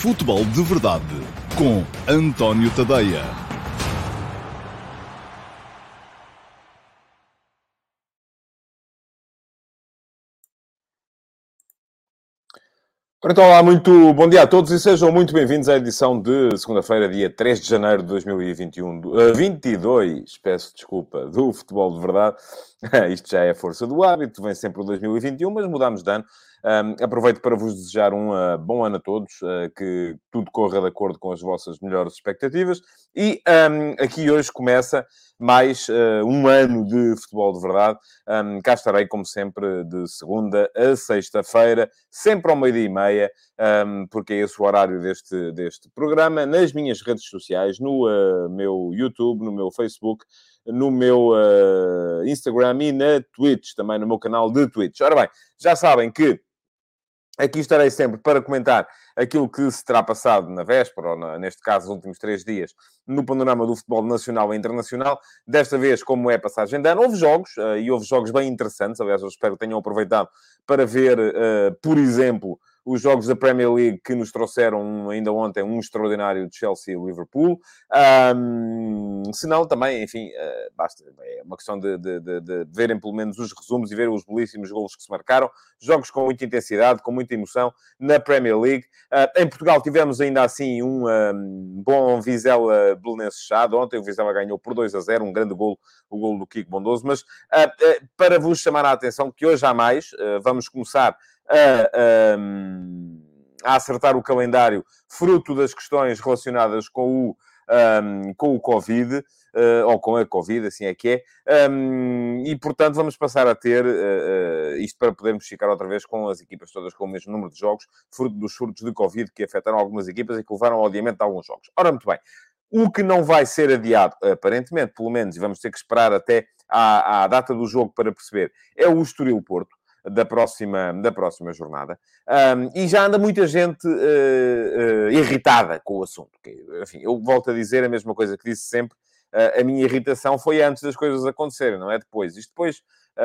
Futebol de Verdade com António Tadeia. Então, olá, muito bom dia a todos e sejam muito bem-vindos à edição de segunda-feira, dia 3 de janeiro de 2021, do- eh, 22, peço desculpa, do Futebol de Verdade. Isto já é a força do hábito, vem sempre o 2021, mas mudamos de ano. Ahm, aproveito para vos desejar um ah, bom ano a todos, ah, que tudo corra de acordo com as vossas melhores expectativas. E ahm, aqui hoje começa mais ah, um ano de Futebol de Verdade. Ahm, cá estarei, como sempre, de segunda a sexta-feira, sempre ao meio-dia e meia, um, porque é esse o horário deste, deste programa, nas minhas redes sociais, no uh, meu YouTube, no meu Facebook, no meu uh, Instagram e na Twitch, também no meu canal de Twitch. Ora bem, já sabem que aqui estarei sempre para comentar aquilo que se terá passado na véspera, ou na- neste caso, os últimos três dias, no panorama do futebol nacional e internacional. Desta vez, como é passagem de ano, houve jogos, uh, e houve jogos bem interessantes. Aliás, eu espero que tenham aproveitado para ver, uh, por exemplo, os jogos da Premier League que nos trouxeram um- ainda ontem um extraordinário de Chelsea e Liverpool. Ahm, se não, também, enfim, eh, basta. É uma questão de, de- de- de verem pelo menos os resumos e ver os belíssimos golos que se marcaram. Jogos com muita intensidade, com muita emoção na Premier League. Ah, em Portugal tivemos ainda assim um ahm, bom Vizela Belenenses Chado. Ontem o Vizela ganhou por 2 a 0, um grande golo, o golo do Kiko Bondoso. Mas ah, para vos chamar a atenção que hoje há mais, ah, vamos começar a, ahm, a acertar o calendário fruto das questões relacionadas com o, ahm, com o Covid, eh, ou com a Covid, assim é que é. Ahm, e, portanto, vamos passar a ter eh, eh, isto para podermos ficar outra vez com as equipas todas com o mesmo número de jogos, fruto dos surtos de Covid que afetaram algumas equipas e que levaram ao adiamento de alguns jogos. Ora, muito bem. O que não vai ser adiado, aparentemente, pelo menos, e vamos ter que esperar até à, à data do jogo para perceber, é o Estoril Porto da próxima, da próxima jornada. Um, e já anda muita gente eh, eh, irritada com o assunto. Enfim, eu volto a dizer a mesma coisa que disse sempre. eh, a minha irritação foi antes das coisas acontecerem, não é depois. Isto depois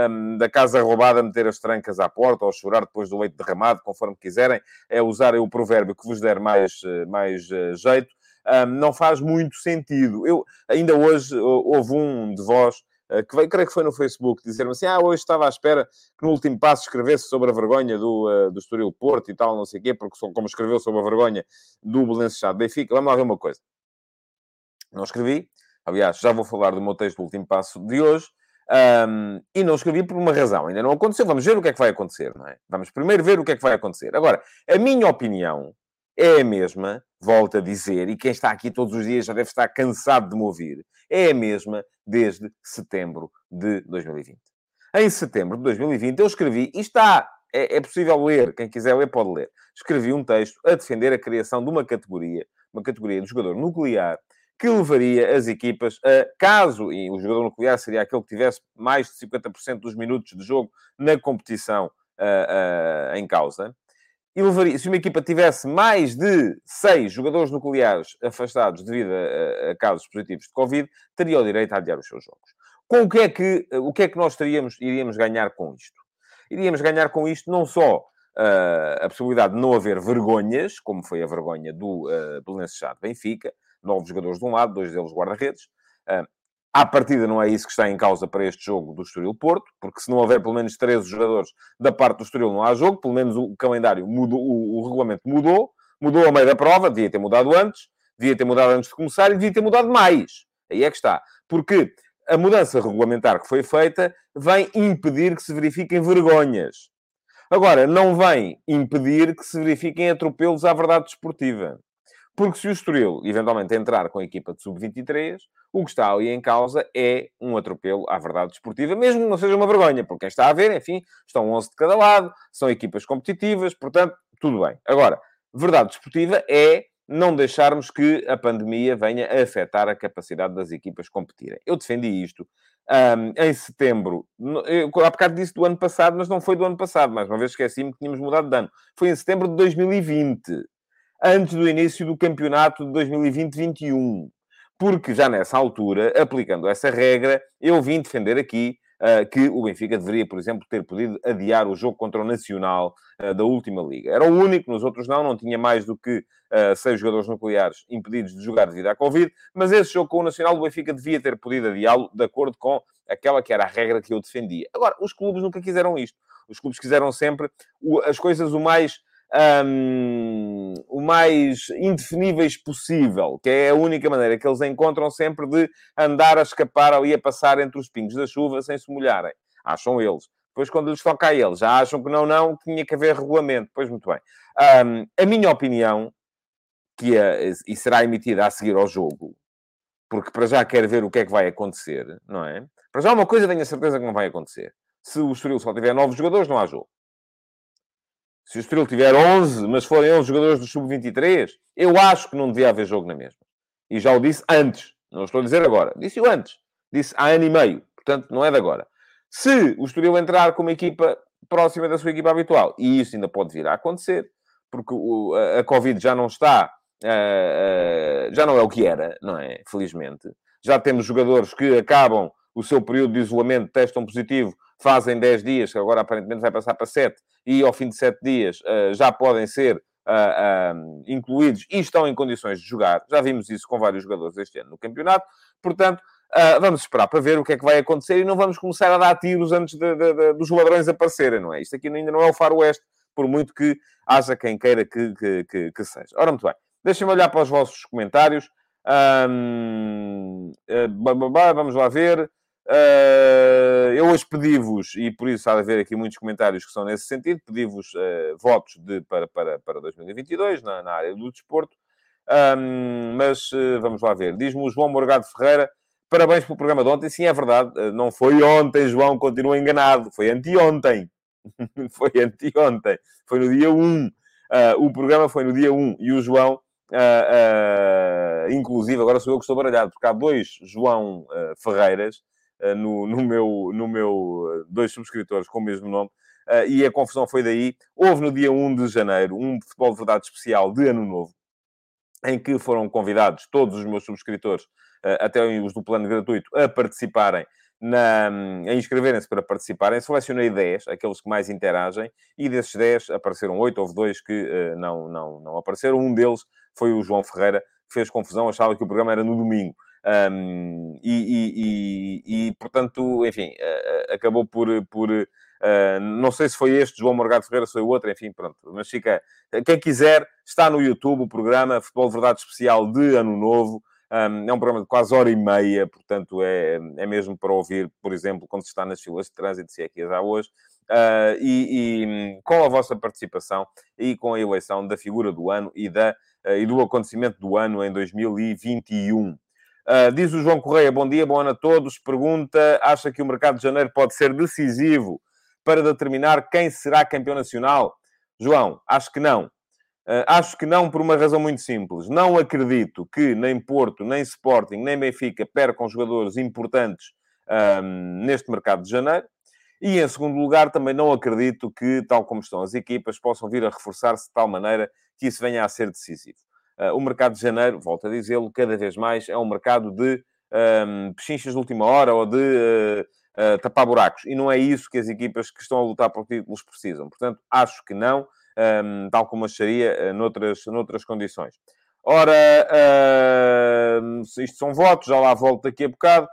um, da casa roubada meter as trancas à porta ou chorar depois do leite derramado, conforme quiserem, é usar o provérbio que vos der mais, mais jeito. Um, não faz muito sentido. Eu, ainda hoje, hou- houve um de vós que veio, creio que foi no Facebook, dizer-me assim: Ah, hoje estava à espera que no último passo escrevesse sobre a vergonha do, eh, do Estoril Porto e tal, não sei o quê, porque como escreveu sobre a vergonha do Belenenses de Benfica. Vamos lá ver uma coisa. Não escrevi. Aliás, já vou falar do meu texto do último passo de hoje. ahm, e não escrevi por uma razão. Ainda não aconteceu. Vamos ver o que é que vai acontecer, não é? Vamos primeiro ver o que é que vai acontecer. Agora, a minha opinião é a mesma, volto a dizer, e quem está aqui todos os dias já deve estar cansado de me ouvir, é a mesma desde setembro de 2020. Em setembro de 2020 eu escrevi, e está, é, é possível ler, quem quiser ler pode ler, escrevi um texto a defender a criação de uma categoria, uma categoria de jogador nuclear, que levaria as equipas a, caso, e o jogador nuclear seria aquele que tivesse mais de 50% dos minutos de jogo na competição ah, ah, em causa, e levaria, se uma equipa tivesse mais de seis jogadores nucleares afastados devido a, a- casos positivos de Covid, teria o direito a adiar os seus jogos. Com o que é que, o que, é que nós teríamos, iríamos ganhar com isto? Iríamos ganhar com isto não só ah, a possibilidade de não haver vergonhas, como foi a vergonha do uh, de Benfica, nove jogadores de um lado, dois deles guarda-redes. Ah, à partida não é isso que está em causa para este jogo do Estoril Porto, porque se não houver pelo menos 13 jogadores da parte do Estoril não há jogo, pelo menos o calendário mudou, o, o regulamento mudou, mudou ao meio da prova, devia ter mudado antes, devia ter mudado antes de começar e devia ter mudado mais. Aí é que está. Porque a mudança regulamentar que foi feita vem impedir que se verifiquem vergonhas. Agora, não vem impedir que se verifiquem atropelos à verdade desportiva. Porque se o Estoril eventualmente entrar com a equipa de sub-23, o que está ali em causa é um atropelo à verdade desportiva, mesmo que não seja uma vergonha, porque quem está a ver, enfim, estão 11 de cada lado, são equipas competitivas, portanto, tudo bem. Agora, verdade desportiva é não deixarmos que a pandemia venha a afetar a capacidade das equipas competirem. Eu defendi isto ahm, em setembro. Eu, há bocado disse do ano passado, mas não foi do ano passado. Mais uma vez esqueci-me que tínhamos mudado de ano. Foi em setembro de 2020 antes do início do campeonato de 2020-21. Porque já nessa altura, aplicando essa regra, eu vim defender aqui uh, que o Benfica deveria, por exemplo, ter podido adiar o jogo contra o Nacional uh, da última liga. Era o único, nos outros não, não tinha mais do que uh, seis jogadores nucleares impedidos de jogar devido à Covid, mas esse jogo com o Nacional, o Benfica devia ter podido adiá-lo de acordo com aquela que era a regra que eu defendia. Agora, os clubes nunca quiseram isto. Os clubes quiseram sempre as coisas o mais um, o mais indefiníveis possível, que é a única maneira que eles encontram sempre de andar a escapar ali a passar entre os pingos da chuva sem se molharem. Acham eles. Depois, quando lhes toca a eles, já acham que não, não, tinha que haver regulamento. Pois, muito bem. Um, a minha opinião, que é, e será emitida a seguir ao jogo, porque para já quero ver o que é que vai acontecer, não é? Para já uma coisa tenho a certeza que não vai acontecer. Se o Estoril só tiver novos jogadores, não há jogo. Se o Estoril tiver 11, mas forem 11 jogadores do Sub-23, eu acho que não devia haver jogo na mesma. E já o disse antes. Não estou a dizer agora. Disse-o antes. Disse há ano e meio. Portanto, não é de agora. Se o Estoril entrar com uma equipa próxima da sua equipa habitual, e isso ainda pode vir a acontecer, porque o, a, a, Covid já não está... Uh, uh, já não é o que era, não é? Felizmente. Já temos jogadores que acabam o seu período de isolamento, testam positivo, fazem 10 dias, que agora aparentemente vai passar para 7, e ao fim de 7 dias uh, já podem ser uh, uh, incluídos e estão em condições de jogar. Já vimos isso com vários jogadores este ano no campeonato. Portanto, vamos esperar para ver o que é que vai acontecer e não vamos começar a dar tiros antes de, de, de, dos ladrões aparecerem, não é? Isto aqui ainda não é o faroeste, por muito que haja quem queira que, que, que, que seja. Ora, muito bem. Deixem-me olhar para os vossos comentários. Vamos lá ver. Uh, hoje pedi-vos, e por isso há de haver aqui muitos comentários que são nesse sentido, pedi-vos uh, votos de, para, para, para 2022 na, na área do desporto. Um, mas uh, vamos lá ver. Diz-me o João Morgado Ferreira, parabéns pelo programa de ontem. Sim, é verdade, não foi ontem, João, continua enganado, foi anteontem. foi anteontem, foi no dia 1. o programa foi no dia 1 e o João Uh, uh, inclusive, agora sou eu que estou baralhado, porque há dois João uh, Ferreiras eh, no, no, meu, no meu eh, dois subscritores com o mesmo nome, eh, e a confusão foi daí. Houve no dia 1 de janeiro um futebol de verdade especial de Ano Novo, em que foram convidados todos os meus subscritores, até os do plano gratuito, a participarem na, a inscreverem-se para participarem. Selecionei 10, aqueles que mais interagem, e desses 10 apareceram 8, houve dois que uh, não, não, não apareceram. Um deles foi o João Ferreira, que fez confusão, achava que o programa era no domingo. Um, e, e, e, e, portanto, enfim, uh, acabou por. por uh, não sei se foi este, João Morgado Ferreira, se foi o outro, enfim, pronto. Mas fica. Quem quiser, está no YouTube o programa Futebol Verdade Especial de Ano Novo. Um, é um programa de quase hora e meia, portanto, é, é mesmo para ouvir, por exemplo, quando se está nas filas de trânsito, se é que há hoje. Uh, e, e, com a vossa participação e com a eleição da figura do ano e, da, uh, e do acontecimento do ano em 2021. Uh, diz o João Correia, bom dia, bom ano a todos. Pergunta, acha que o mercado de janeiro pode ser decisivo para determinar quem será campeão nacional? João, acho que não. Uh, acho que não por uma razão muito simples. Não acredito que nem Porto, nem Sporting, nem Benfica percam jogadores importantes um, neste mercado de janeiro. E, em segundo lugar, também não acredito que, tal como estão as equipas, possam vir a reforçar-se de tal maneira que isso venha a ser decisivo. Uh, o mercado de janeiro, volto a dizê-lo, cada vez mais é um mercado de um, pechinchas de última hora ou de uh, uh, tapar buracos. E não é isso que as equipas que estão a lutar por títulos precisam. Portanto, acho que não, um, tal como acharia noutras, noutras condições. Ora, uh, isto são votos, já lá volto daqui a bocado.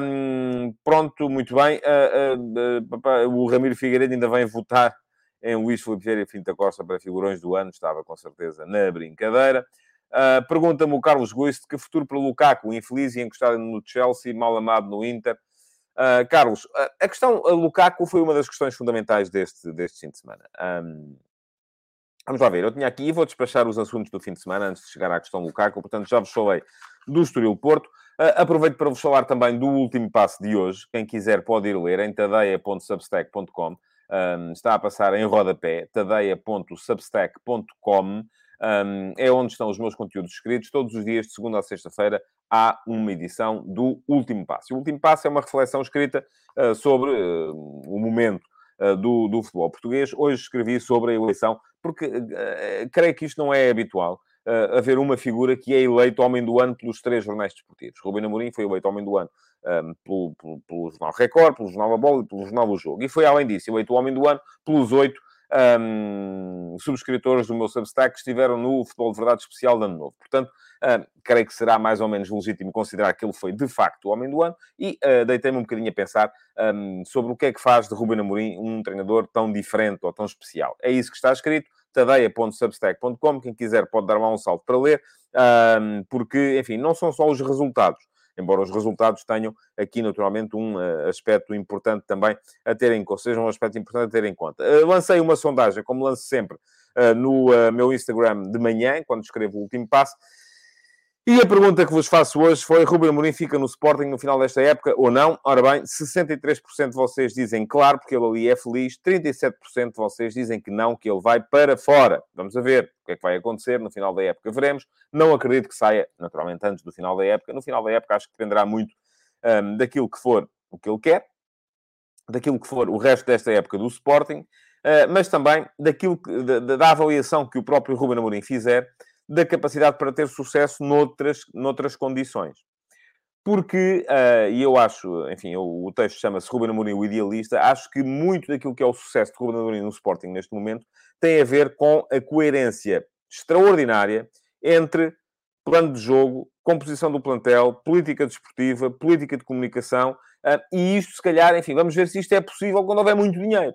Um, pronto, muito bem. O Ramiro Figueiredo ainda vem votar em Luís Filipe Vieira e Finta Costa para figurões do ano, estava com certeza na brincadeira. Uh, Pergunta-me o Carlos Guiste que futuro para Lukaku, infeliz e encostado no Chelsea, mal amado no Inter. Uh, Carlos, a questão a Lukaku foi uma das questões fundamentais deste, deste fim de semana. Um, vamos lá ver, eu tinha aqui e vou despachar os assuntos do fim de semana antes de chegar à questão Lukaku, portanto já vos falei do Estoril Porto. Uh, aproveito para vos falar também do último passo de hoje. Quem quiser pode ir ler em tadeia.substack.com um, está a passar em rodapé, tadeia.substack.com. Um, é onde estão os meus conteúdos escritos. Todos os dias, de segunda a sexta-feira, há uma edição do Último Passo. O Último Passo é uma reflexão escrita uh, sobre uh, o momento uh, do, do futebol português. Hoje escrevi sobre a eleição, porque creio que isto não é habitual. Uh, haver uma figura que é eleito homem do ano pelos três jornais desportivos. Ruben Amorim foi eleito homem do ano um, pelo, pelo, pelo, Jornal Record, pelo Jornal da Bola e pelo Jornal do Jogo. E foi, além disso, eleito homem do ano pelos oito um, subscritores do meu Substack que estiveram no Futebol de Verdade Especial de Ano Novo. Portanto, um, creio que será mais ou menos legítimo considerar que ele foi, de facto, o homem do ano. E uh, deitei-me um bocadinho a pensar um, sobre o que é que faz de Ruben Amorim um treinador tão diferente ou tão especial. É isso que está escrito tadeia.substack.com. Quem quiser pode dar lá um salto para ler, porque, enfim, não são só os resultados embora os resultados tenham aqui naturalmente um uh, aspecto importante também a ter em conta, seja um aspecto importante a ter em conta. Uh, lancei uma sondagem, como lanço sempre, uh, no meu Instagram de manhã, quando escrevo o último passo, e a pergunta que vos faço hoje foi: Ruben Amorim fica no Sporting no final desta época ou não? Ora bem, 63% de vocês dizem claro, porque ele ali é feliz, 37% de vocês dizem que não, que ele vai para fora. Vamos a ver o que é que vai acontecer no final da época, veremos. Não acredito que saia, naturalmente, antes do final da época. No final da época, acho que dependerá muito um, daquilo que for o que ele quer, daquilo que for o resto desta época do Sporting, uh, mas também daquilo que, da, da avaliação que o próprio Ruben Amorim fizer da capacidade para ter sucesso noutras, noutras condições. Porque, uh, e eu acho, enfim, o texto chama-se Ruben Amorim, o idealista, acho que muito daquilo que é o sucesso de Ruben Amorim no Sporting neste momento tem a ver com a coerência extraordinária entre plano de jogo, composição do plantel, política desportiva, política de comunicação, uh, e isto, se calhar, enfim, vamos ver se isto é possível quando houver muito dinheiro.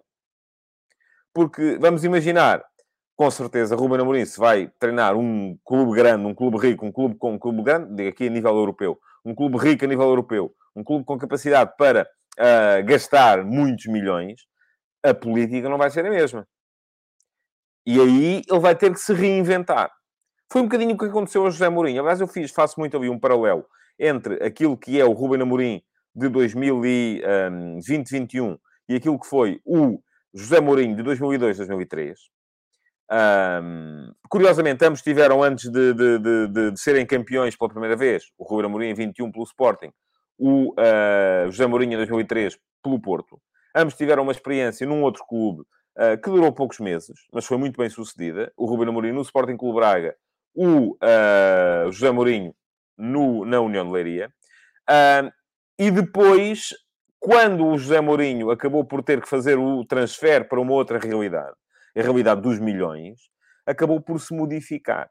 Porque, vamos imaginar, com certeza, Ruben Amorim se vai treinar um clube grande, um clube rico, um clube com um clube grande, digo aqui a nível europeu, um clube rico a nível europeu, um clube com capacidade para uh, gastar muitos milhões, a política não vai ser a mesma. E aí ele vai ter que se reinventar. Foi um bocadinho o que aconteceu a José Mourinho. Aliás, eu fiz, faço muito ali um paralelo entre aquilo que é o Ruben Amorim de 2020-21 e aquilo que foi o José Mourinho de 2002-2003 um, curiosamente, ambos tiveram, antes de, de, de, de, serem campeões pela primeira vez, o Ruben Amorim em 21 pelo Sporting, o uh, José Mourinho em 2003 pelo Porto. Ambos tiveram uma experiência num outro clube uh, que durou poucos meses, mas foi muito bem sucedida. O Ruben Amorim no Sporting Clube Braga, o uh, José Mourinho no, na União de Leiria. e depois, quando o José Mourinho acabou por ter que fazer o transfer para uma outra realidade, a realidade dos milhões, acabou por se modificar.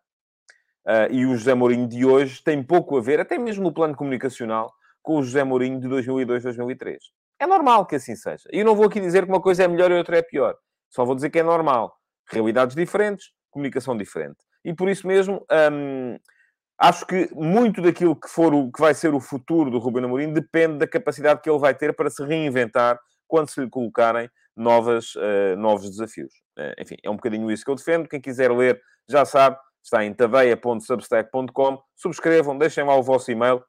Uh, e o José Mourinho de hoje tem pouco a ver, até mesmo no plano comunicacional, com o José Mourinho de 2002-2003. É normal que assim seja. E eu não vou aqui dizer que uma coisa é melhor e outra é pior. Só vou dizer que é normal. Realidades diferentes, comunicação diferente. E por isso mesmo, hum, acho que muito daquilo que, for o, que vai ser o futuro do Ruben Amorim depende da capacidade que ele vai ter para se reinventar quando se lhe colocarem novas, uh, novos desafios. Uh, enfim, é um bocadinho isso que eu defendo. Quem quiser ler, já sabe, está em tadeia.substack.com. Subscrevam, deixem lá o vosso e-mail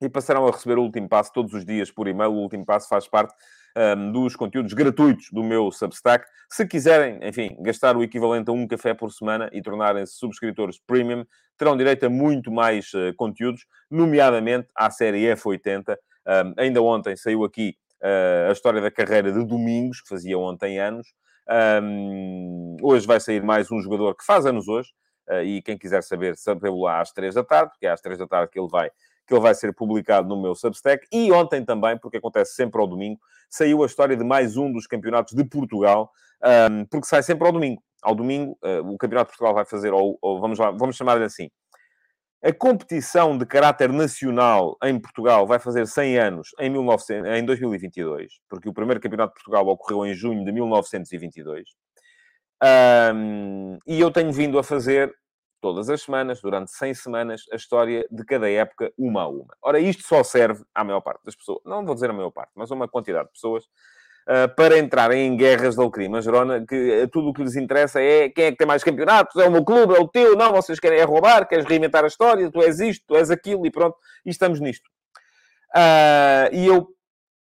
e passarão a receber o último passo todos os dias por e-mail. O último passo faz parte um, ehm, dos conteúdos gratuitos do meu Substack. Se quiserem, enfim, gastar o equivalente a um café por semana e tornarem-se subscritores premium, terão direito a muito mais uh, conteúdos, nomeadamente à série F80. Um, ehm, ainda ontem saiu aqui a história da carreira de Domingos, que fazia ontem anos. Um, hoje vai sair mais um jogador que faz anos hoje, uh, e quem quiser saber, sabeu lá às três da tarde, porque é às três da tarde que ele vai que ele vai ser publicado no meu Substack. E ontem também, porque acontece sempre ao domingo, saiu a história de mais um dos campeonatos de Portugal, um, porque sai sempre ao domingo. Ao domingo, uh, o Campeonato de Portugal vai fazer, ou, ou vamos, lá, vamos chamar-lhe assim, a competição de caráter nacional em Portugal vai fazer 100 anos em, 1900, em 2022, porque o primeiro Campeonato de Portugal ocorreu em junho de 1922. Um, e eu tenho vindo a fazer todas as semanas, durante 100 semanas, a história de cada época, uma a uma. Ora, isto só serve à maior parte das pessoas, não vou dizer a maior parte, mas a uma quantidade de pessoas para entrarem em guerras de alecrim. Gerona, que uh, tudo o que lhes interessa é quem é que tem mais campeonatos, é o meu clube, é o teu, não, vocês querem é roubar, queres reinventar a história, tu és isto, tu és aquilo, e pronto, e estamos nisto. Uh, e eu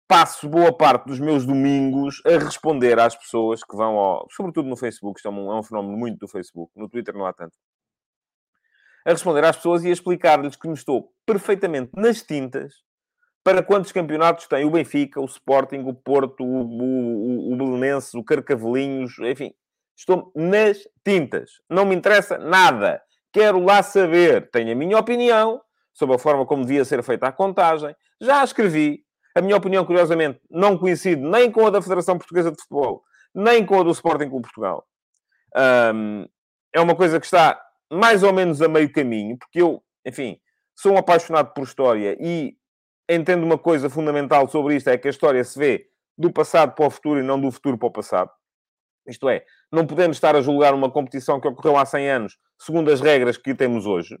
passo boa parte dos meus domingos a responder às pessoas que vão, ao, sobretudo no Facebook, isto é um, é um fenómeno muito do Facebook, no Twitter não há tanto, a responder às pessoas e a explicar-lhes que me estou perfeitamente nas tintas para quantos campeonatos tem o Benfica, o Sporting, o Porto, o, o, o o Carcavelinhos, enfim, estou nas tintas. Não me interessa nada. Quero lá saber, tenho a minha opinião sobre a forma como devia ser feita a contagem. Já a escrevi. A minha opinião, curiosamente, não coincide nem com a da Federação Portuguesa de Futebol, nem com a do Sporting Clube Portugal. Um, é uma coisa que está mais ou menos a meio caminho, porque eu, enfim, sou um apaixonado por história e entendo uma coisa fundamental sobre isto, é que a história se vê do passado para o futuro e não do futuro para o passado. Isto é, não podemos estar a julgar uma competição que ocorreu há 100 anos segundo as regras que temos hoje.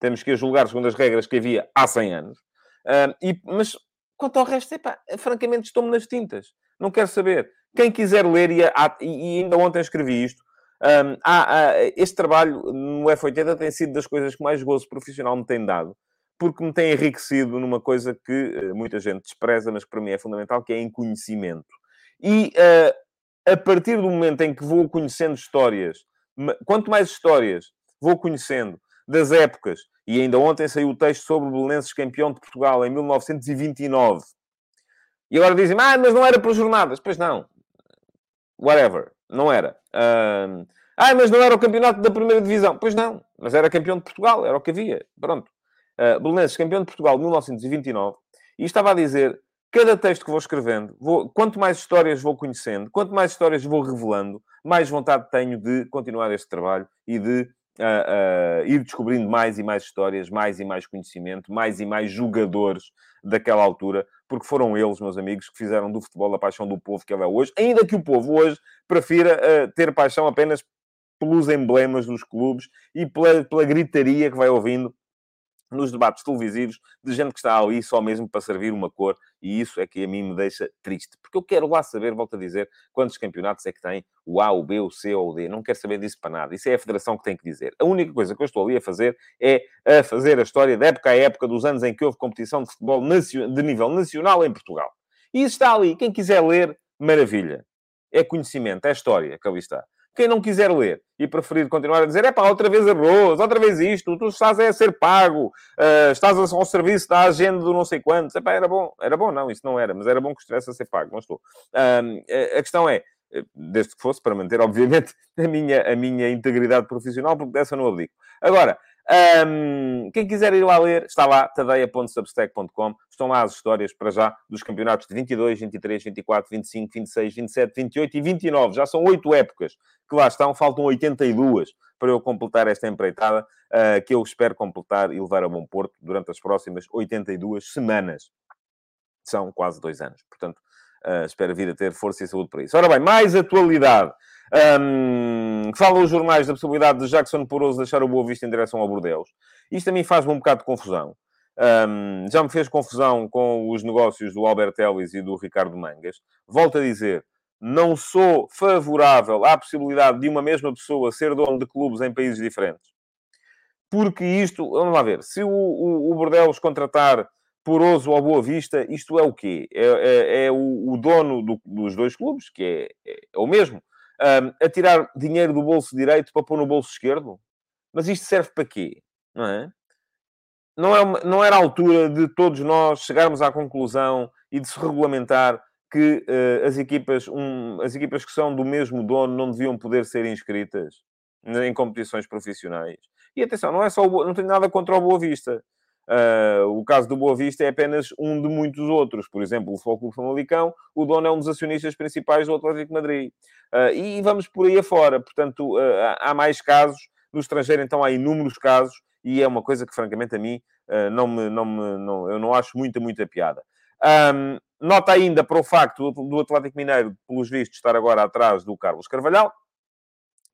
Temos que a julgar segundo as regras que havia há 100 anos. Uh, e, mas, quanto ao resto, epá, francamente, estou-me nas tintas. Não quero saber. Quem quiser ler, e, e ainda ontem escrevi isto, um, há, há, este trabalho no F80 tem sido das coisas que mais gozo profissional me tem dado, porque me tem enriquecido numa coisa que uh, muita gente despreza, mas que para mim é fundamental, que é em conhecimento. E uh, a partir do momento em que vou conhecendo histórias, quanto mais histórias vou conhecendo das épocas, e ainda ontem saiu o texto sobre o Belenenses campeão de Portugal em 1929. E agora dizem, ah, mas não era para jornadas. Pois não. Whatever. Não era. Uh... Ah, mas não era o campeonato da primeira divisão. Pois não. Mas era campeão de Portugal. Era o que havia. Pronto. Uh, Belenenses campeão de Portugal 1929. E estava a dizer, cada texto que vou escrevendo, vou, quanto mais histórias vou conhecendo, quanto mais histórias vou revelando, mais vontade tenho de continuar este trabalho e de uh, uh, ir descobrindo mais e mais histórias, mais e mais conhecimento, mais e mais jogadores daquela altura, porque foram eles, meus amigos, que fizeram do futebol a paixão do povo que ele é hoje, ainda que o povo hoje prefira uh, ter paixão apenas pelos emblemas dos clubes e pela, pela gritaria que vai ouvindo nos debates televisivos de gente que está ali só mesmo para servir uma cor, e isso é que a mim me deixa triste, porque eu quero lá saber, volto a dizer, quantos campeonatos é que tem o A, o B, o C ou o D. Não quero saber disso para nada. Isso é a Federação que tem que dizer. A única coisa que eu estou ali a fazer é a fazer a história da época a época dos anos em que houve competição de futebol de nível nacional em Portugal. E isso está ali. Quem quiser ler, maravilha. É conhecimento, é história que ali está. Quem não quiser ler e preferir continuar a dizer, é pá, outra vez arroz, outra vez isto, tu estás a ser pago, uh, estás ao serviço da agenda do não sei quantos, é pá, era bom, era bom, não, isso não era, mas era bom que estivesse a ser pago, não estou. A questão é, eh, desde que fosse, para manter, obviamente, a minha, a minha integridade profissional, porque dessa não abdico. Agora, um, quem quiser ir lá ler, está lá, tadeia.substack.com. Estão lá as histórias, para já, dos campeonatos de 22, 23, 24, 25, 26, 27, 28 e 29. Já são oito épocas que lá estão. Faltam 82 para eu completar esta empreitada, uh, que eu espero completar e levar a bom porto durante as próximas 82 semanas. São quase dois anos. Portanto, uh, espero vir a ter força e saúde para isso. Ora bem, mais atualidade. Um, falam os jornais da possibilidade de Jackson Poroso deixar o Boa Vista em direção ao Bordeus. Isto a mim faz-me um bocado de confusão. Um, já me fez confusão com os negócios do Albert Ellis e do Ricardo Mangas. Volto a dizer, não sou favorável à possibilidade de uma mesma pessoa ser dono de clubes em países diferentes. Porque isto, vamos lá ver, se o, o, o Bordeus contratar Poroso ao Boa Vista, isto é o quê? É, é, é o, o, dono do, dos dois clubes, que é, é o mesmo, um, a tirar dinheiro do bolso direito para pôr no bolso esquerdo? Mas isto serve para quê? Não é? Não, é uma, não era a altura de todos nós chegarmos à conclusão e de se regulamentar que uh, as, equipas, um, as equipas que são do mesmo dono não deviam poder ser inscritas em competições profissionais. E atenção, não é só o, não tenho nada contra o Boa Vista. Uh, o caso do Boa Vista é apenas um de muitos outros. Por exemplo, o Foco Famalicão, o dono é um dos acionistas principais do Atlético Madrid. Uh, e vamos por aí afora. Portanto, uh, há mais casos. No estrangeiro, então, há inúmeros casos. E é uma coisa que, francamente, a mim, não me, não me, não, eu não acho muita, muita piada. Um, nota ainda para o facto do Atlético Mineiro, pelos vistos, estar agora atrás do Carlos Carvalhal.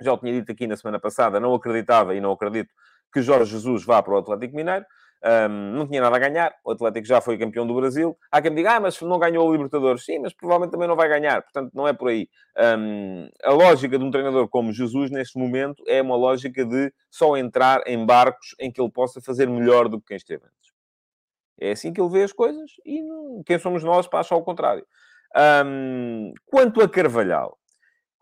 Já o tinha dito aqui na semana passada, não acreditava e não acredito que Jorge Jesus vá para o Atlético Mineiro. Um, não tinha nada a ganhar, o Atlético já foi campeão do Brasil. Há quem me diga, ah, mas não ganhou o Libertadores. Sim, mas provavelmente também não vai ganhar, portanto não é por aí. Um, a lógica de um treinador como Jesus, neste momento, é uma lógica de só entrar em barcos em que ele possa fazer melhor do que quem esteve antes. É assim que ele vê as coisas e não... quem somos nós para achar o contrário. Um, quanto a Carvalhal,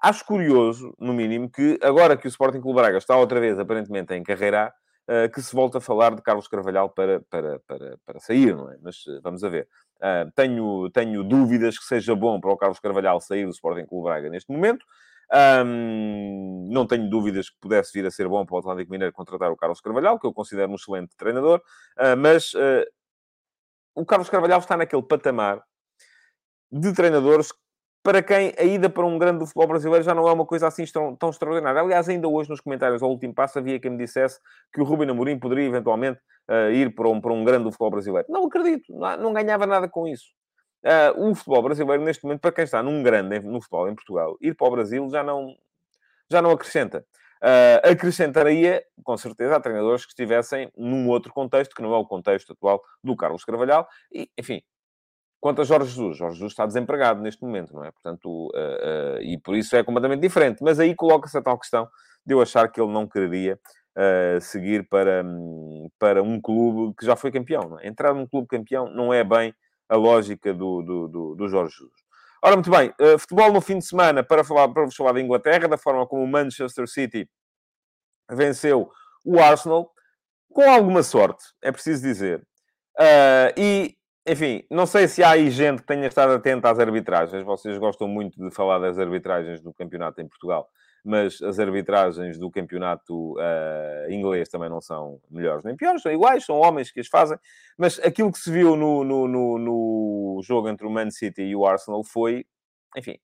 acho curioso, no mínimo, que agora que o Sporting Clube Braga está outra vez, aparentemente, em carreira uh, que se volta a falar de Carlos Carvalhal para, para, para, para sair, não é? Mas uh, vamos a ver. Uh, tenho, tenho dúvidas que seja bom para o Carlos Carvalhal sair do Sporting Clube Braga neste momento. Um, não tenho dúvidas que pudesse vir a ser bom para o Atlético Mineiro contratar o Carlos Carvalhal, que eu considero um excelente treinador, uh, mas uh, o Carlos Carvalhal está naquele patamar de treinadores para quem a ida para um grande do futebol brasileiro já não é uma coisa assim tão, tão extraordinária. Aliás, ainda hoje nos comentários ao último passo havia quem me dissesse que o Rubem Amorim poderia eventualmente uh, ir para um, para um grande do futebol brasileiro. Não acredito, não, não ganhava nada com isso. Uh, o futebol brasileiro, neste momento, para quem está num grande no futebol em Portugal, ir para o Brasil já não, já não acrescenta. Uh, acrescentaria, com certeza, a treinadores que estivessem num outro contexto, que não é o contexto atual do Carlos Carvalhal. E, enfim, Quanto a Jorge Jesus, Jorge Jesus está desempregado neste momento, não é? Portanto, uh, uh, e por isso é completamente diferente. Mas aí coloca-se a tal questão de eu achar que ele não quereria uh, seguir para, para um clube que já foi campeão. É? Entrar num clube campeão não é bem a lógica do, do, do, do Jorge Jesus. Ora, muito bem, futebol no fim de semana, para, falar, para vos falar da Inglaterra, da forma como o Manchester City venceu o Arsenal, com alguma sorte, é preciso dizer. e enfim, não sei se há aí gente que tenha estado atenta às arbitragens. Vocês gostam muito de falar das arbitragens do campeonato em Portugal, mas as arbitragens do campeonato uh, inglês também não são melhores nem piores, são iguais, são homens que as fazem. Mas aquilo que se viu no, no, no, no jogo entre o Man City e o Arsenal foi, enfim,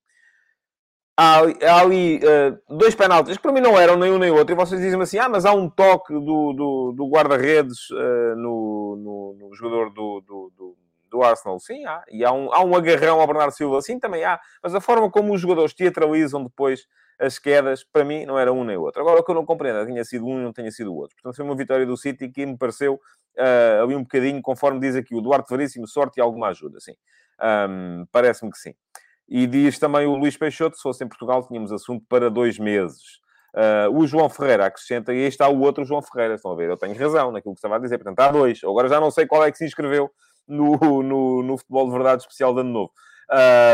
há, há ali uh, dois penaltis que para mim não eram nem um nem outro, e vocês dizem assim: ah, mas há um toque do, do, do guarda-redes uh, no, no, no, jogador do, do, do, do Arsenal, sim, há. E há um, há um agarrão ao Bernardo Silva, sim, também há. Mas a forma como os jogadores teatralizam depois as quedas, para mim, não era um nem outro. Agora, o que eu não compreendo é tinha sido um e não tinha sido o outro. Portanto, foi uma vitória do City que me pareceu uh, ali um bocadinho, conforme diz aqui o Duarte Veríssimo, sorte e alguma ajuda, sim. Um, Parece-me que sim. E diz também o Luís Peixoto, se fosse em Portugal, tínhamos assunto para dois meses. Uh, o João Ferreira acrescenta, e aí está o outro João Ferreira, estão a ver? Eu tenho razão naquilo que estava a dizer, portanto, há dois. Agora já não sei qual é que se inscreveu no, no, no futebol de verdade especial de Ano Novo.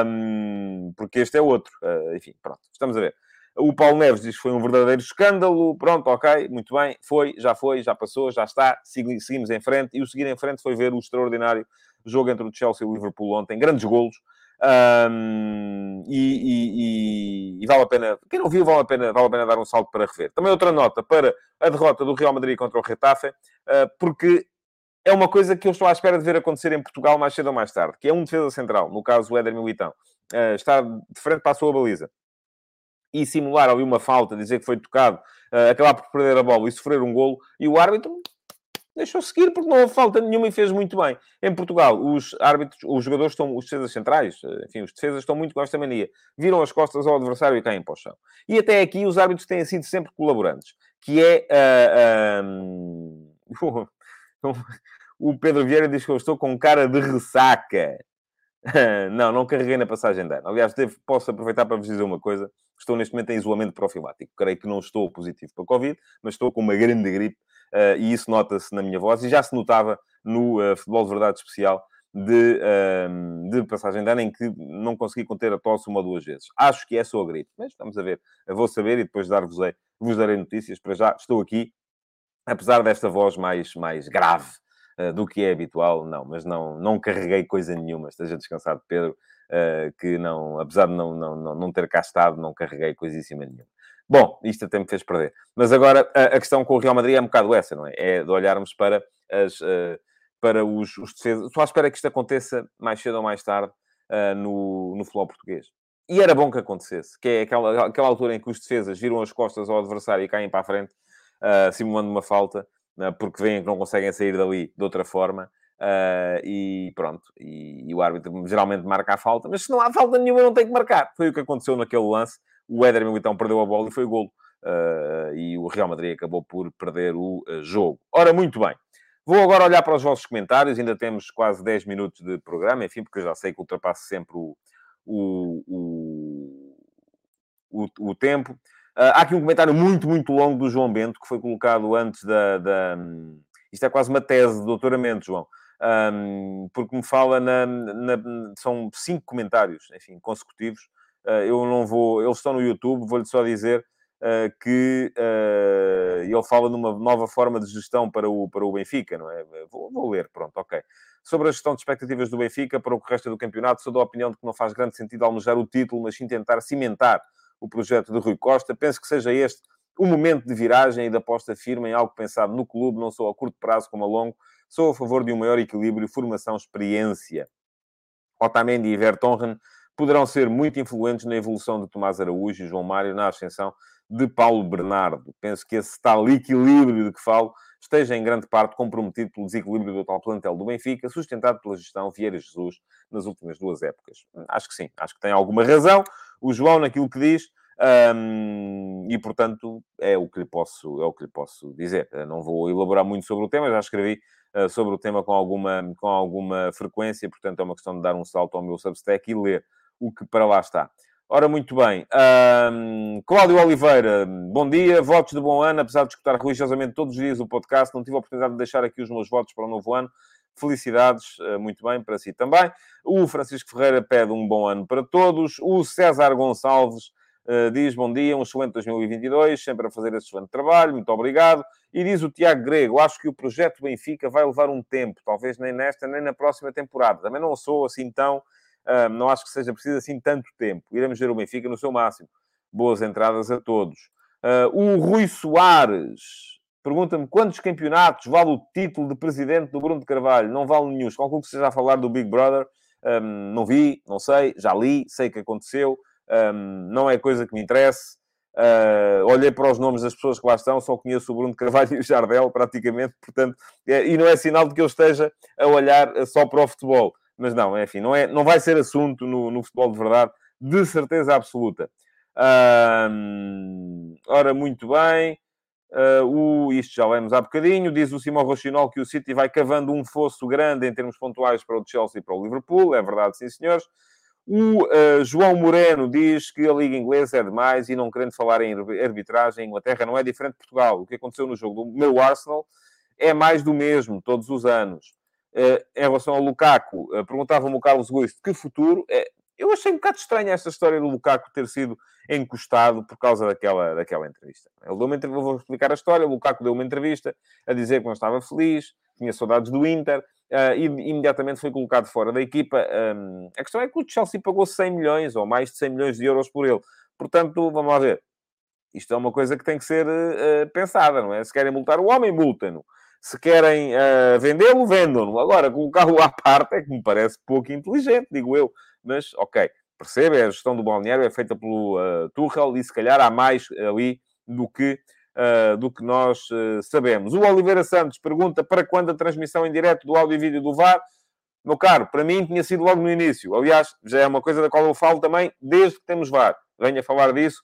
Um, porque este é outro. Uh, enfim, pronto, estamos a ver. O Paulo Neves diz que foi um verdadeiro escândalo. Pronto, ok, muito bem. Foi, já foi, já passou, já está. Seguimos em frente. E o seguir em frente foi ver o extraordinário jogo entre o Chelsea e o Liverpool ontem. Grandes golos. Um, e, e, e, e, vale a pena, quem não viu, vale a pena, vale a pena dar um salto para rever. Também outra nota para a derrota do Real Madrid contra o Retafe, uh, porque é uma coisa que eu estou à espera de ver acontecer em Portugal mais cedo ou mais tarde, que é um defesa central, no caso o Éder Militão, uh, está de frente para a sua baliza e simular ali uma falta, dizer que foi tocado, uh, acabar por perder a bola e sofrer um golo, e o árbitro deixou seguir porque não houve falta nenhuma e fez muito bem. Em Portugal, os árbitros, os jogadores estão, os defesas centrais, eh, enfim, os defesas estão muito com esta mania. Viram as costas ao adversário e caem para o chão. E até aqui os árbitros têm sido sempre colaborantes, que é... Uh, uh, o Pedro Vieira diz que eu estou com cara de ressaca. não, não carreguei na passagem de ano. Aliás, devo, posso aproveitar para vos dizer uma coisa. Estou neste momento em isolamento profilático. Creio que não estou positivo para Covid, mas estou com uma grande gripe uh, e isso nota-se na minha voz e já se notava no uh, futebol de verdade especial de, uh, de passagem de ano em que não consegui conter a tosse uma ou duas vezes. Acho que é só a gripe, mas vamos a ver. Eu vou saber e depois dar-vos vos darei notícias. Para já estou aqui apesar desta voz mais, mais grave uh, do que é habitual, não, mas não, não carreguei coisa nenhuma, esteja descansado, Pedro, uh, que não, apesar de não, não, não, não ter cá estado, não carreguei coisíssima nenhuma. Bom, isto até me fez perder. Mas agora a, a, questão com o Real Madrid é um bocado essa, não é? É de olharmos para, as, uh, para os, os defesas. Estou à espera que isto aconteça mais cedo ou mais tarde no, no futebol português. E era bom que acontecesse, que é aquela, aquela altura em que os defesas viram as costas ao adversário e caem para a frente uh, simulando uma falta, uh, porque veem que não conseguem sair dali de outra forma. Uh, e pronto, e, e, o árbitro geralmente marca a falta, mas se não há falta nenhuma, não tem que marcar. Foi o que aconteceu naquele lance. O Éder Militão perdeu a bola e foi golo. Uh, e o Real Madrid acabou por perder o uh, jogo. Ora, muito bem. Vou agora olhar para os vossos comentários. Ainda temos quase 10 minutos de programa, enfim, porque eu já sei que ultrapasso sempre o, o, o, o, o tempo. Uh, há aqui um comentário muito, muito longo do João Bento, que foi colocado antes da. da... Isto é quase uma tese de doutoramento, João. Um, porque me fala na, na, São cinco comentários, enfim, consecutivos. Uh, eu não vou. Eles estão no YouTube, vou-lhe só dizer uh, que uh, ele fala numa nova forma de gestão para o, para o Benfica, não é? Vou, vou ler, pronto, ok. Sobre a gestão de expectativas do Benfica para o resto do campeonato, sou da opinião de que não faz grande sentido almejar o título, mas sim tentar cimentar o projeto de Rui Costa. Penso que seja este o momento de viragem e de aposta firme em algo pensado no clube, não só a curto prazo como a longo. Sou a favor de um maior equilíbrio, formação, experiência. Otamendi e Vertonghen poderão ser muito influentes na evolução de Tomás Araújo e João Mário na ascensão de Paulo Bernardo. Penso que esse tal equilíbrio de que falo esteja em grande parte comprometido pelo desequilíbrio do tal plantel do Benfica, sustentado pela gestão Vieira Jesus nas últimas duas épocas. Acho que sim, acho que tem alguma razão o João naquilo que diz. Um, e portanto é o que lhe posso é o que lhe posso dizer. Não vou elaborar muito sobre o tema, já escrevi uh, sobre o tema com alguma com alguma frequência, portanto é uma questão de dar um salto ao meu Substack e ler o que para lá está. Ora, muito bem. Um, Cláudio Oliveira, bom dia. Votos de bom ano. Apesar de escutar religiosamente todos os dias o podcast, não tive a oportunidade de deixar aqui os meus votos para o novo ano. Felicidades, uh, muito bem, para si também. O Francisco Ferreira pede um bom ano para todos. O César Gonçalves uh, diz bom dia, um excelente 2022, sempre a fazer esse excelente trabalho, muito obrigado. E diz o Tiago Grego, acho que o projeto Benfica vai levar um tempo, talvez nem nesta, nem na próxima temporada. Também não sou assim tão Uh, não acho que seja preciso assim tanto tempo. Iremos ver o Benfica no seu máximo. Boas entradas a todos. O Rui Soares pergunta-me quantos campeonatos vale o título de presidente do Bruno de Carvalho? Não vale nenhum. Calculo que esteja a falar do Big Brother. Um, não vi, não sei, já li, sei que aconteceu. Um, não é coisa que me interesse. Uh, olhei para os nomes das pessoas que lá estão, só conheço o Bruno Carvalho e o Jardel, praticamente, portanto, é, e não é sinal de que eu esteja a olhar só para o futebol. Mas não, enfim, não, é, não vai ser assunto no, no futebol de verdade, de certeza absoluta. ora, muito bem. Uh, o, isto já lemos há bocadinho. Diz o Simão Rochinol que o City vai cavando um fosso grande em termos pontuais para o Chelsea e para o Liverpool. É verdade, sim, senhores. O uh, João Moreno diz que a Liga Inglesa é demais e não querendo falar em arbitragem, a Inglaterra não é diferente de Portugal. O que aconteceu no jogo do meu Arsenal é mais do mesmo, todos os anos. Eh, em relação ao Lukaku, perguntava-me o Carlos Guiz de que futuro. Eh, eu achei um bocado estranha esta história do Lukaku ter sido encostado por causa daquela, daquela entrevista. Ele deu uma entrevista, vou explicar a história. O Lukaku deu uma entrevista a dizer que não estava feliz, tinha saudades do Inter uh, e imediatamente foi colocado fora da equipa. Um, a questão é que o Chelsea pagou 100 milhões ou mais de 100 milhões de euros por ele. Portanto, vamos lá ver. Isto é uma coisa que tem que ser uh, pensada, não é? Se querem multar o homem, multem-no. Se querem uh, vendê-lo, vendam-no. Agora, colocá-lo à parte é que me parece pouco inteligente, digo eu. Mas, ok, percebe, a gestão do balneário é feita pelo uh, Tuchel e se calhar há mais ali do que, uh, do que nós uh, sabemos. O Oliveira Santos pergunta para quando a transmissão em direto do áudio e vídeo do VAR? Meu caro, para mim tinha sido logo no início. Aliás, já é uma coisa da qual eu falo também desde que temos VAR. Venho a falar disso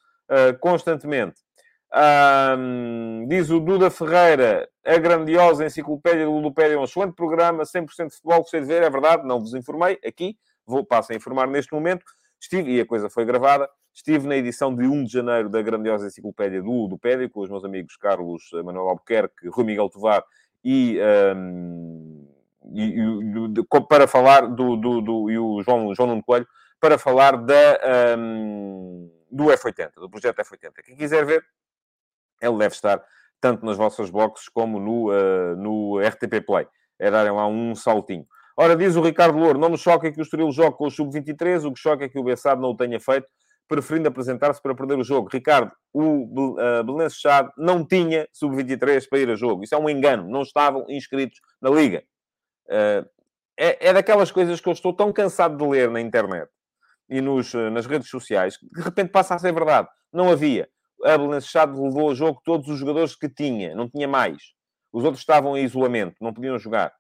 constantemente. Um, diz o Duda Ferreira, a grandiosa enciclopédia do Ludopédia é um excelente programa, 100% de futebol, gostei de ver, é verdade, não vos informei, aqui, vou, passo a informar neste momento, estive, e a coisa foi gravada, estive na edição de 1 de janeiro da grandiosa enciclopédia do Ludopédia, com os meus amigos Carlos Manuel Albuquerque, Rui Miguel Tovar e... Um, e, e, para falar do, do, do, e o João, João Nuno Coelho, para falar da, um, do F80, do projeto F80. Quem quiser ver, ele deve estar tanto nas vossas boxes como no, uh, no RTP Play. É darem lá um saltinho. Ora, diz o Ricardo Louro, não me choca que o Estoril jogue com o Sub-23, o que choca é que o Bessado não o tenha feito, preferindo apresentar-se para perder o jogo. Ricardo, o uh, Belenenses não tinha Sub-23 para ir a jogo. Isso é um engano. Não estavam inscritos na Liga. Uh, é, é daquelas coisas que eu estou tão cansado de ler na internet e nos, nas redes sociais, que de repente passa a ser verdade. Não havia a Belenenses Chade levou ao jogo todos os jogadores que tinha, não tinha mais. Os outros estavam em isolamento, não podiam jogar.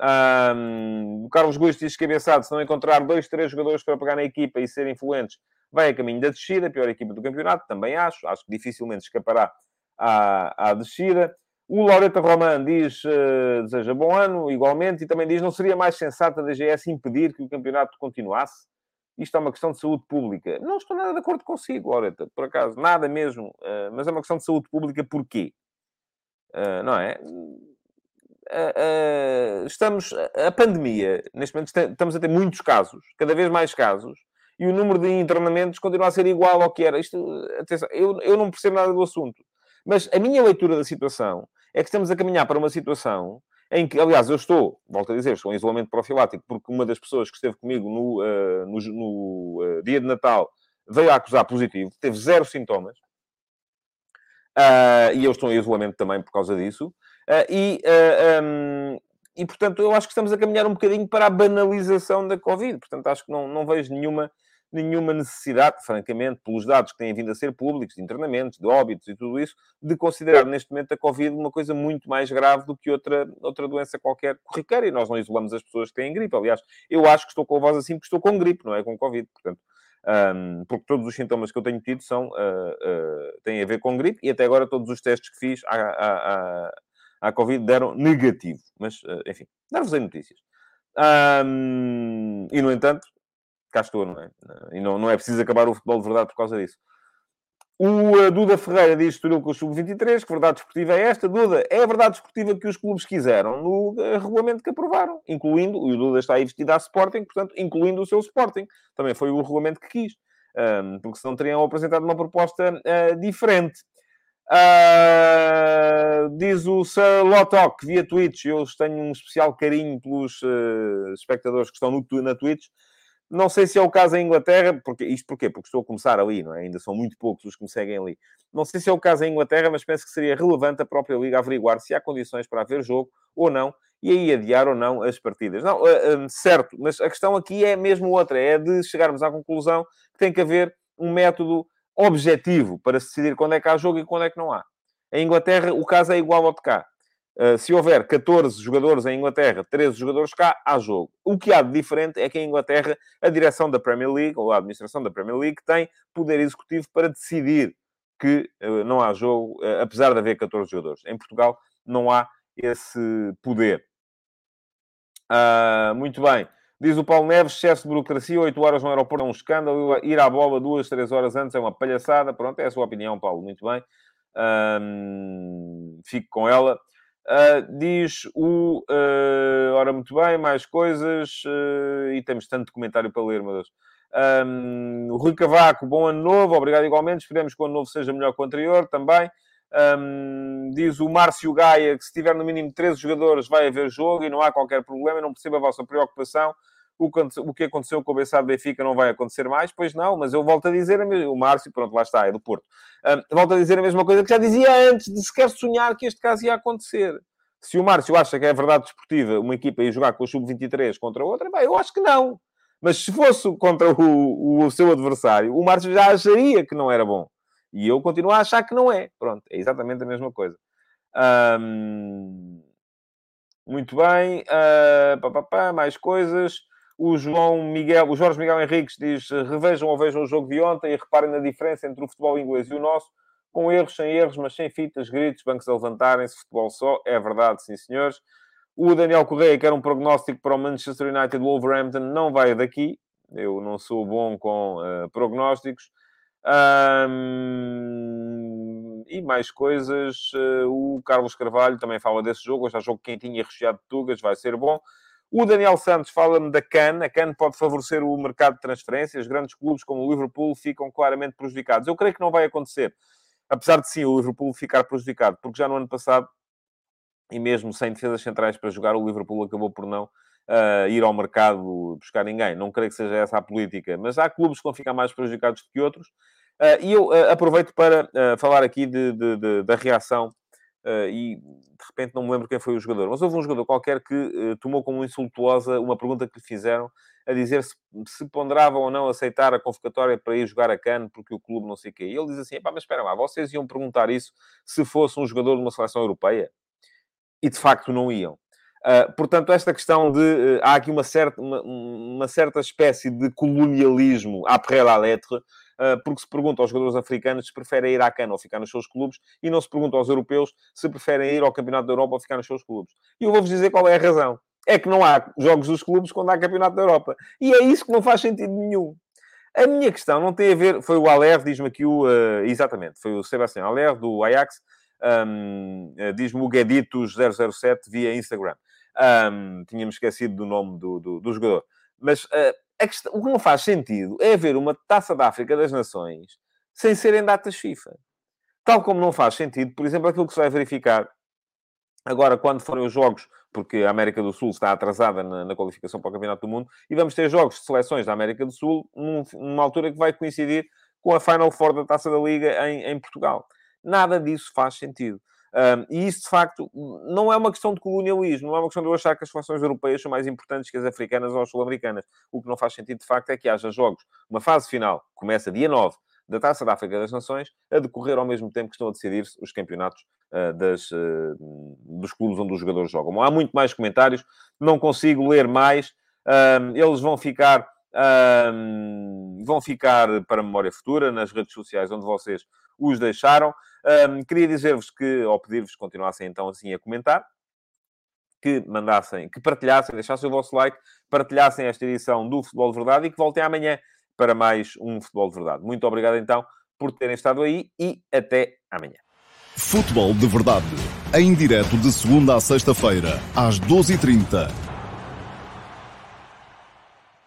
Um, o Carlos Gusto diz que cabeçado, se não encontrar dois, três jogadores para pegar na equipa e serem influentes, vai a caminho da descida, pior equipa do campeonato, também acho. Acho que dificilmente escapará à, à descida. O Loreta Roman diz, uh, deseja bom ano, igualmente, e também diz, não seria mais sensato a DGS impedir que o campeonato continuasse? isto é uma questão de saúde pública. Não estou nada de acordo consigo, Loreta, por acaso, nada mesmo. Uh, mas é uma questão de saúde pública porquê? Uh, não é? Uh, estamos... A pandemia, neste momento, estamos a ter muitos casos, cada vez mais casos, e o número de internamentos continua a ser igual ao que era. Isto, atenção, eu, eu não percebo nada do assunto. Mas a minha leitura da situação é que estamos a caminhar para uma situação em que, aliás, eu estou, volto a dizer, estou em isolamento profilático, porque uma das pessoas que esteve comigo no, uh, no, no uh, dia de Natal veio a acusar positivo, teve zero sintomas. Uh, e eu estou em isolamento também por causa disso. Uh, e, um, e, portanto, eu acho que estamos a caminhar um bocadinho para a banalização da Covid. Portanto, acho que não, não vejo nenhuma, nenhuma necessidade, francamente, pelos dados que têm vindo a ser públicos, de internamentos, de óbitos e tudo isso, de considerar neste momento a Covid uma coisa muito mais grave do que outra, outra doença qualquer corriqueira. E nós não isolamos as pessoas que têm gripe. Aliás, eu acho que estou com a voz assim porque estou com gripe, não é com Covid. Portanto, um, porque todos os sintomas que eu tenho tido são, uh, uh, têm a ver com gripe e até agora todos os testes que fiz à, à, à, Covid deram negativo. Mas, uh, enfim, dar-vos notícias. Um, e, no entanto, cá estou, não é? E não, não é preciso acabar o futebol de verdade por causa disso. O uh, Duda Ferreira diz Estoril com o Sub-23, que verdade esportiva é esta? Duda, é a verdade esportiva que os clubes quiseram no uh, regulamento que aprovaram, incluindo, e o Duda está aí vestido a Sporting, portanto, incluindo o seu Sporting. Também foi o regulamento que quis, porque senão teriam apresentado uma proposta diferente. Uh, diz o Sir Lotok via Twitch, eu tenho um especial carinho pelos uh, espectadores que estão no, na Twitch, não sei se é o caso em Inglaterra, porque, isto porquê? Porque estou a começar ali, não é? Ainda são muito poucos os que me seguem ali. Não sei se é o caso em Inglaterra, mas penso que seria relevante a própria Liga averiguar se há condições para haver jogo ou não, e aí adiar ou não as partidas. Não, uh, certo, mas a questão aqui é mesmo outra, é de chegarmos à conclusão que tem que haver um método objetivo para se decidir quando é que há jogo e quando é que não há. Em Inglaterra, o caso é igual ao de cá. Uh, se houver 14 jogadores em Inglaterra, 13 jogadores cá, há jogo. O que há de diferente é que em Inglaterra a direção da Premier League, ou a administração da Premier League, tem poder executivo para decidir que uh, não há jogo, uh, apesar de haver 14 jogadores. Em Portugal não há esse poder. Ah, muito bem. Diz o Paulo Neves, excesso de burocracia, 8 horas no aeroporto é um escândalo, ir à bola 2, 3 horas antes é uma palhaçada. Pronto, é a sua opinião, Paulo, muito bem. Fico com ela. Uh, diz o. Uh, ora, muito bem, mais coisas. Uh, e temos tanto comentário para ler, meu Deus. Um, Rui Cavaco, bom ano novo, obrigado igualmente. Esperemos que o ano novo seja melhor que o anterior também. Um, diz o Márcio Gaia que se tiver no mínimo 13 jogadores vai haver jogo e não há qualquer problema. Não percebo a vossa preocupação. O, o que aconteceu com o Bessado Benfica não vai acontecer mais, pois não, mas eu volto a dizer, o Márcio, pronto, lá está, é do Porto. Um, volto a dizer a mesma coisa que já dizia antes de sequer sonhar que este caso ia acontecer. Se o Márcio acha que é verdade desportiva uma equipa ir jogar com o Sub-23 contra outra, bem, eu acho que não. Mas se fosse contra o, o, seu adversário, o Márcio já acharia que não era bom. E eu continuo a achar que não é. Pronto, é exatamente a mesma coisa. muito bem. Uh, pá, pá, pá, mais coisas. O João Miguel, o Jorge Miguel Henriques diz: revejam ou vejam o jogo de ontem e reparem na diferença entre o futebol inglês e o nosso, com erros, sem erros, mas sem fitas, gritos, bancos a levantarem-se, futebol só. É verdade, sim, senhores. O Daniel Correia, que era um prognóstico para o Manchester United Wolverhampton, não vai daqui. Eu não sou bom com uh, prognósticos. Um, e mais coisas. Uh, o Carlos Carvalho também fala desse jogo. Hoje há jogo quentinho e recheado de tugas, vai ser bom. O Daniel Santos fala-me da CAN. A CAN pode favorecer o mercado de transferências. Grandes clubes como o Liverpool ficam claramente prejudicados. Eu creio que não vai acontecer. Apesar de sim o Liverpool ficar prejudicado, porque já no ano passado, e mesmo sem defesas centrais para jogar, o Liverpool acabou por não uh, ir ao mercado buscar ninguém. Não creio que seja essa a política, mas há clubes que vão ficar mais prejudicados do que outros. Uh, e eu uh, aproveito para falar aqui de, de, de, da reação e de repente não me lembro quem foi o jogador, mas houve um jogador qualquer que tomou como insultuosa uma pergunta que lhe fizeram a dizer se, se ponderava ou não aceitar a convocatória para ir jogar a Cannes porque o clube não sei o quê. E ele diz assim: pá, mas espera lá, vocês iam perguntar isso se fosse um jogador de uma seleção europeia? E de facto não iam. Uh, portanto, esta questão de. Uh, há aqui uma certa, uma, uma, certa espécie de colonialismo pré la lettre, ah, porque se pergunta aos jogadores africanos se preferem ir à cana ou ficar nos seus clubes, e não se pergunta aos europeus se preferem ir ao Campeonato da Europa ou ficar nos seus clubes. E eu vou-vos dizer qual é a razão. É que não há jogos dos clubes quando há Campeonato da Europa. E é isso que não faz sentido nenhum. A minha questão não tem a ver... Foi o Aller, diz-me aqui o... Uh, exatamente, foi o Sebastião Aller, do Ajax. Um, uh, diz-me o Gueditos007 via Instagram. Um, tínhamos esquecido do nome do, do, do jogador. Mas uh, questão, o que não faz sentido é haver uma taça da África das Nações sem serem datas FIFA. Tal como não faz sentido, por exemplo, aquilo que se vai verificar agora quando forem os jogos, porque a América do Sul está atrasada na, na qualificação para o Campeonato do Mundo, e vamos ter jogos de seleções da América do Sul num, numa altura que vai coincidir com a Final Four da Taça da Liga em, em Portugal. Nada disso faz sentido. Um, e isso, de facto, não é uma questão de colonialismo, não é uma questão de eu achar que as seleções europeias são mais importantes que as africanas ou as sul-americanas. O que não faz sentido, de facto, é que haja jogos, uma fase final, começa dia 9, da Taça da África das Nações, a decorrer ao mesmo tempo que estão a decidir-se os campeonatos uh, das, uh, dos clubes onde os jogadores jogam. Há muito mais comentários, não consigo ler mais. Uh, eles vão ficar, vão ficar para memória futura nas redes sociais onde vocês os deixaram. Queria dizer-vos que, ou pedir-vos que continuassem então assim a comentar, que mandassem, que partilhassem, deixassem o vosso like, partilhassem esta edição do Futebol de Verdade e que voltem amanhã para mais um Futebol de Verdade. Muito obrigado então por terem estado aí e até amanhã. Futebol de Verdade, em direto de segunda a sexta-feira, às 12h30